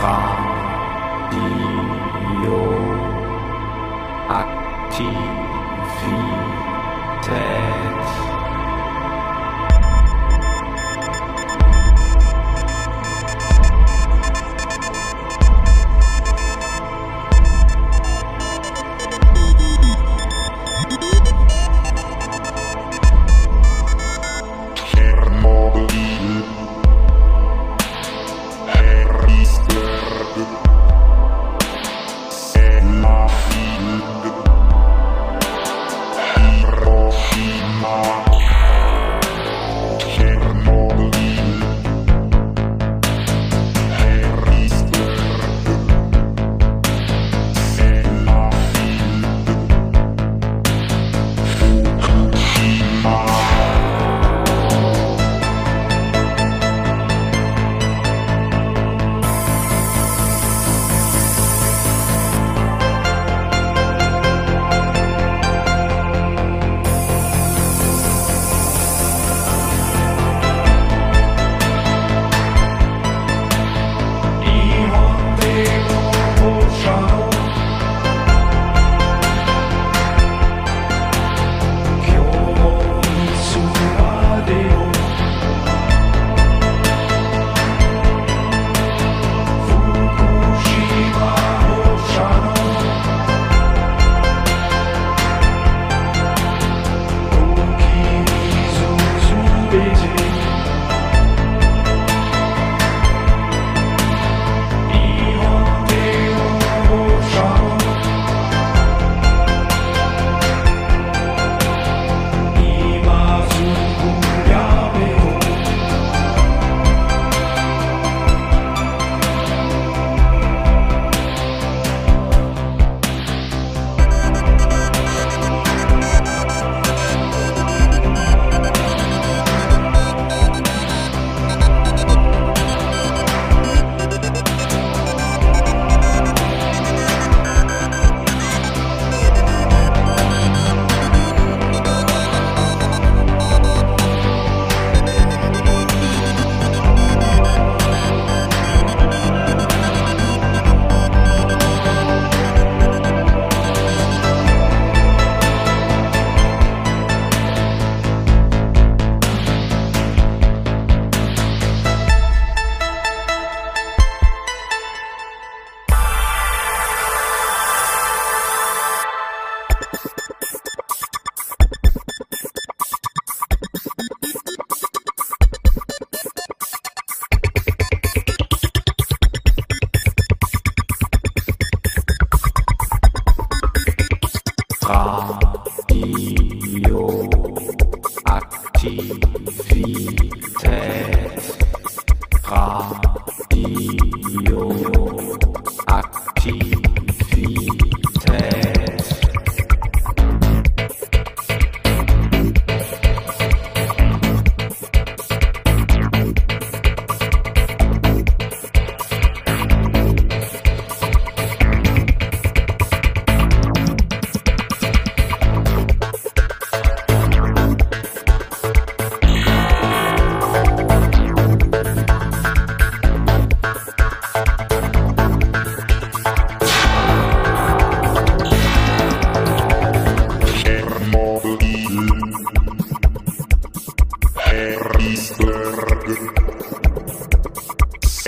Radio aktiv. be.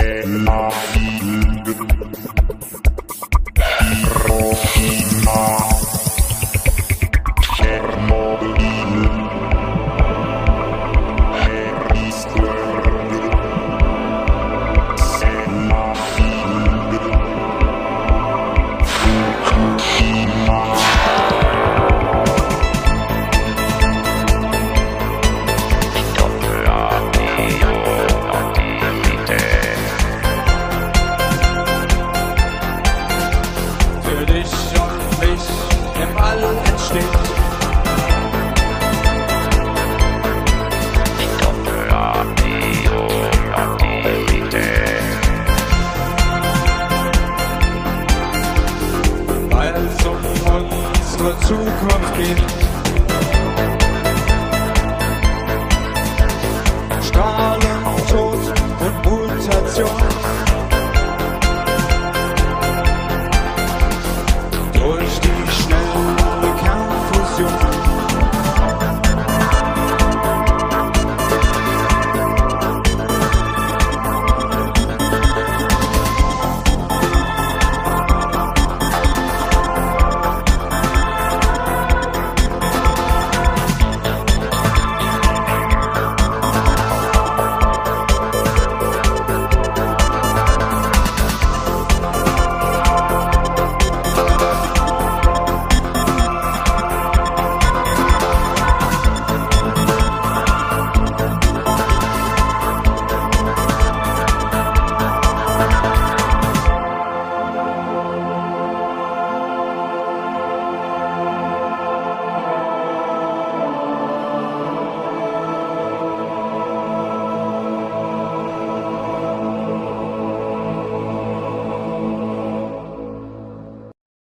Love. Zukunft geht.